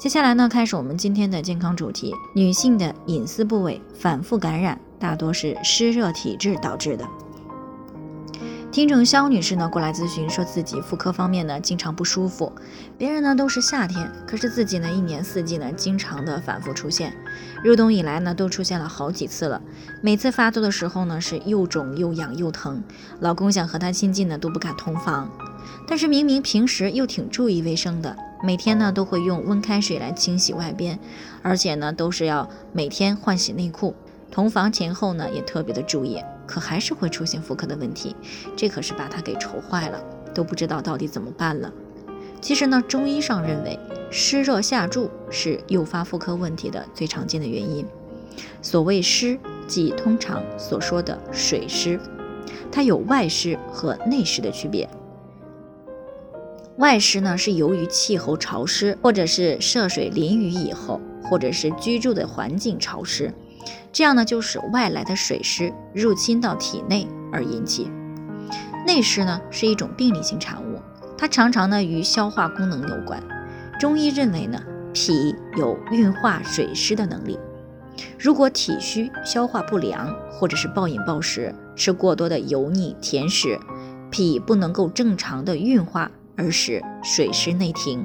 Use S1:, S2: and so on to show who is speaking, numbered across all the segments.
S1: 接下来呢，开始我们今天的健康主题。女性的隐私部位反复感染，大多是湿热体质导致的。听众肖女士呢过来咨询，说自己妇科方面呢经常不舒服，别人呢都是夏天，可是自己呢一年四季呢经常的反复出现，入冬以来呢都出现了好几次了。每次发作的时候呢是又肿又痒又疼，老公想和她亲近呢都不敢同房，但是明明平时又挺注意卫生的。每天呢都会用温开水来清洗外边，而且呢都是要每天换洗内裤。同房前后呢也特别的注意，可还是会出现妇科的问题，这可是把她给愁坏了，都不知道到底怎么办了。其实呢，中医上认为湿热下注是诱发妇科问题的最常见的原因。所谓湿，即通常所说的水湿，它有外湿和内湿的区别。外湿呢，是由于气候潮湿，或者是涉水淋雨以后，或者是居住的环境潮湿，这样呢，就使外来的水湿入侵到体内而引起。内湿呢，是一种病理性产物，它常常呢与消化功能有关。中医认为呢，脾有运化水湿的能力，如果体虚、消化不良，或者是暴饮暴食，吃过多的油腻甜食，脾不能够正常的运化。而使水湿内停，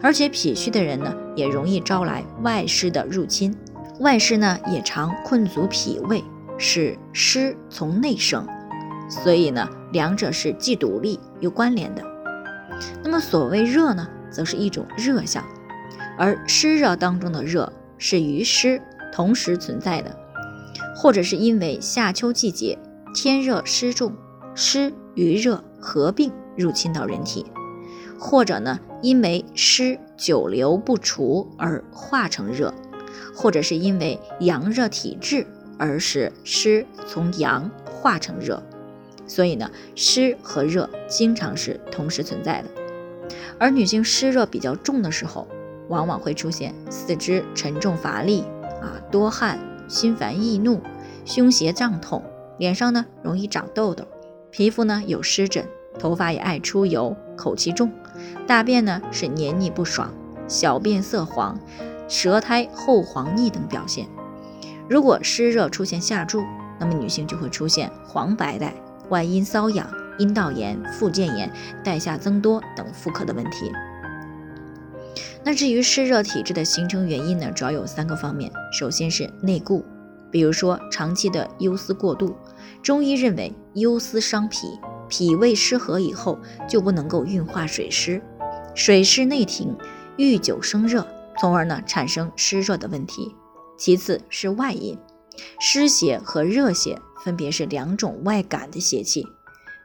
S1: 而且脾虚的人呢，也容易招来外湿的入侵，外湿呢也常困阻脾胃，使湿从内生，所以呢，两者是既独立又关联的。那么所谓热呢，则是一种热象，而湿热当中的热是与湿同时存在的，或者是因为夏秋季节天热湿重，湿与热合并。入侵到人体，或者呢，因为湿久留不除而化成热，或者是因为阳热体质而使湿从阳化成热，所以呢，湿和热经常是同时存在的。而女性湿热比较重的时候，往往会出现四肢沉重乏力啊，多汗、心烦易怒、胸胁胀痛，脸上呢容易长痘痘，皮肤呢有湿疹。头发也爱出油，口气重，大便呢是黏腻不爽，小便色黄，舌苔厚黄腻等表现。如果湿热出现下注，那么女性就会出现黄白带、外阴瘙痒、阴道炎、附件炎、带下增多等妇科的问题。那至于湿热体质的形成原因呢，主要有三个方面。首先是内固，比如说长期的忧思过度，中医认为忧思伤脾。脾胃失和以后，就不能够运化水湿，水湿内停，遇久生热，从而呢产生湿热的问题。其次是外因，湿邪和热邪分别是两种外感的邪气。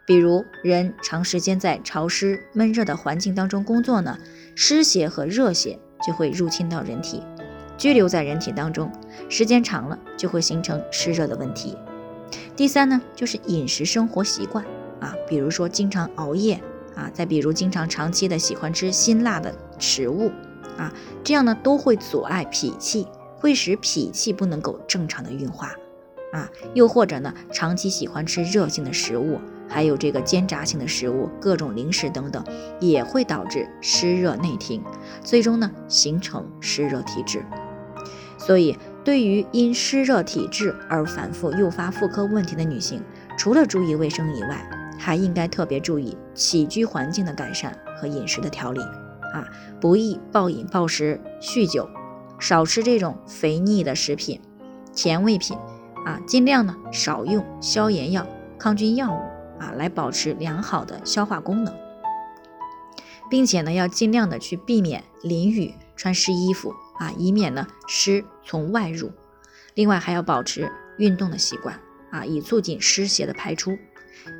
S1: 比如人长时间在潮湿闷热的环境当中工作呢，湿邪和热邪就会入侵到人体，居留在人体当中，时间长了就会形成湿热的问题。第三呢，就是饮食生活习惯。啊，比如说经常熬夜啊，再比如经常长期的喜欢吃辛辣的食物啊，这样呢都会阻碍脾气，会使脾气不能够正常的运化啊。又或者呢，长期喜欢吃热性的食物，还有这个煎炸性的食物，各种零食等等，也会导致湿热内停，最终呢形成湿热体质。所以，对于因湿热体质而反复诱发妇科问题的女性，除了注意卫生以外，还应该特别注意起居环境的改善和饮食的调理。啊，不宜暴饮暴食、酗酒，少吃这种肥腻的食品、甜味品。啊，尽量呢少用消炎药、抗菌药物啊，来保持良好的消化功能，并且呢要尽量的去避免淋雨、穿湿衣服啊，以免呢湿从外入。另外还要保持运动的习惯啊，以促进湿邪的排出。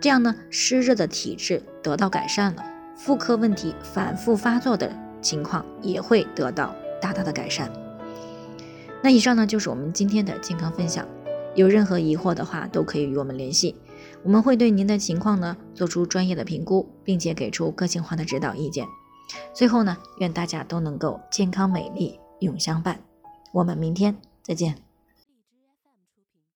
S1: 这样呢，湿热的体质得到改善了，妇科问题反复发作的情况也会得到大大的改善。那以上呢就是我们今天的健康分享，有任何疑惑的话都可以与我们联系，我们会对您的情况呢做出专业的评估，并且给出个性化的指导意见。最后呢，愿大家都能够健康美丽永相伴。我们明天再见。